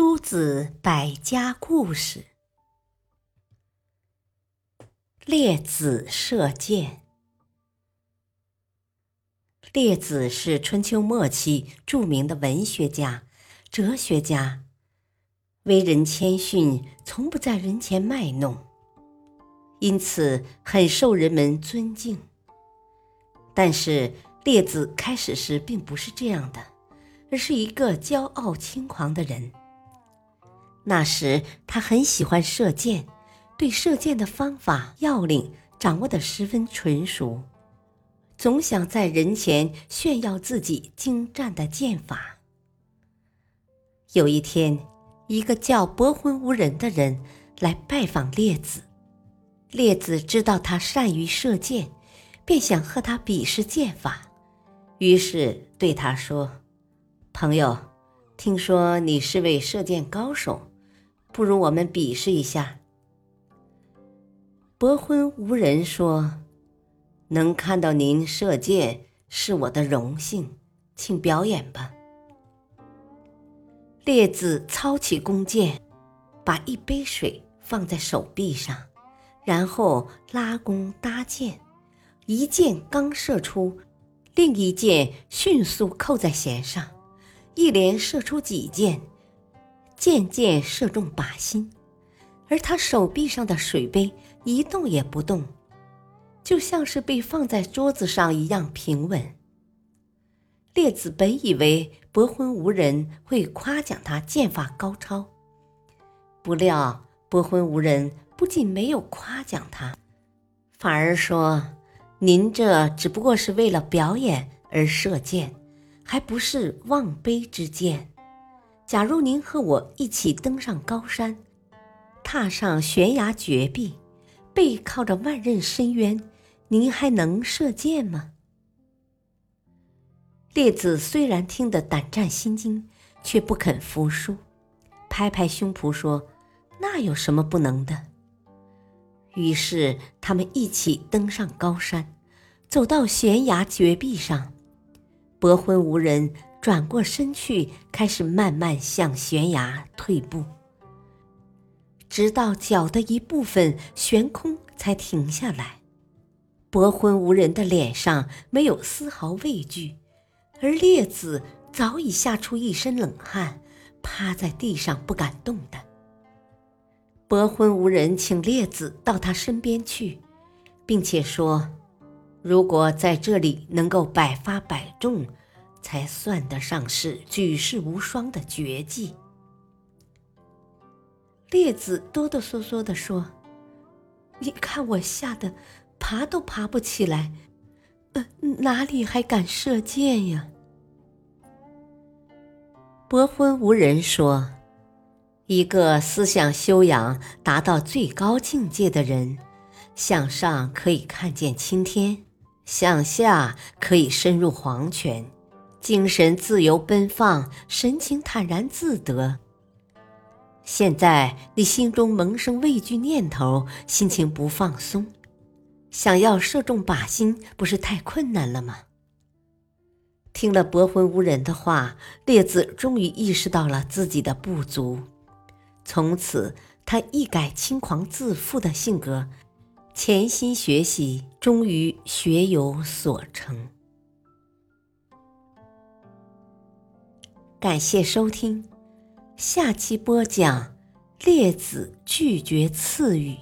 诸子百家故事：列子射箭。列子是春秋末期著名的文学家、哲学家，为人谦逊，从不在人前卖弄，因此很受人们尊敬。但是列子开始时并不是这样的，而是一个骄傲轻狂的人。那时他很喜欢射箭，对射箭的方法要领掌握得十分纯熟。总想在人前炫耀自己精湛的剑法。有一天，一个叫伯昏无人的人来拜访列子，列子知道他善于射箭，便想和他比试剑法，于是对他说：“朋友，听说你是位射箭高手，不如我们比试一下。”伯昏无人说。能看到您射箭是我的荣幸，请表演吧。列子操起弓箭，把一杯水放在手臂上，然后拉弓搭箭，一箭刚射出，另一箭迅速扣在弦上，一连射出几箭，渐渐射中靶心，而他手臂上的水杯一动也不动。就像是被放在桌子上一样平稳。列子本以为伯昏无人会夸奖他剑法高超，不料伯昏无人不仅没有夸奖他，反而说：“您这只不过是为了表演而射箭，还不是望杯之箭。假如您和我一起登上高山，踏上悬崖绝壁，背靠着万仞深渊。”您还能射箭吗？列子虽然听得胆战心惊，却不肯服输，拍拍胸脯说：“那有什么不能的？”于是他们一起登上高山，走到悬崖绝壁上，薄昏无人转过身去，开始慢慢向悬崖退步，直到脚的一部分悬空，才停下来。伯昏无人的脸上没有丝毫畏惧，而列子早已吓出一身冷汗，趴在地上不敢动弹。伯昏无人请列子到他身边去，并且说：“如果在这里能够百发百中，才算得上是举世无双的绝技。”列子哆哆嗦嗦地说：“你看我吓得……”爬都爬不起来，呃，哪里还敢射箭呀？伯昏无人说：“一个思想修养达到最高境界的人，向上可以看见青天，向下可以深入黄泉，精神自由奔放，神情坦然自得。现在你心中萌生畏惧念头，心情不放松。”想要射中靶心，不是太困难了吗？听了伯昏无人的话，列子终于意识到了自己的不足。从此，他一改轻狂自负的性格，潜心学习，终于学有所成。感谢收听，下期播讲列子拒绝赐予。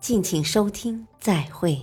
敬请收听，再会。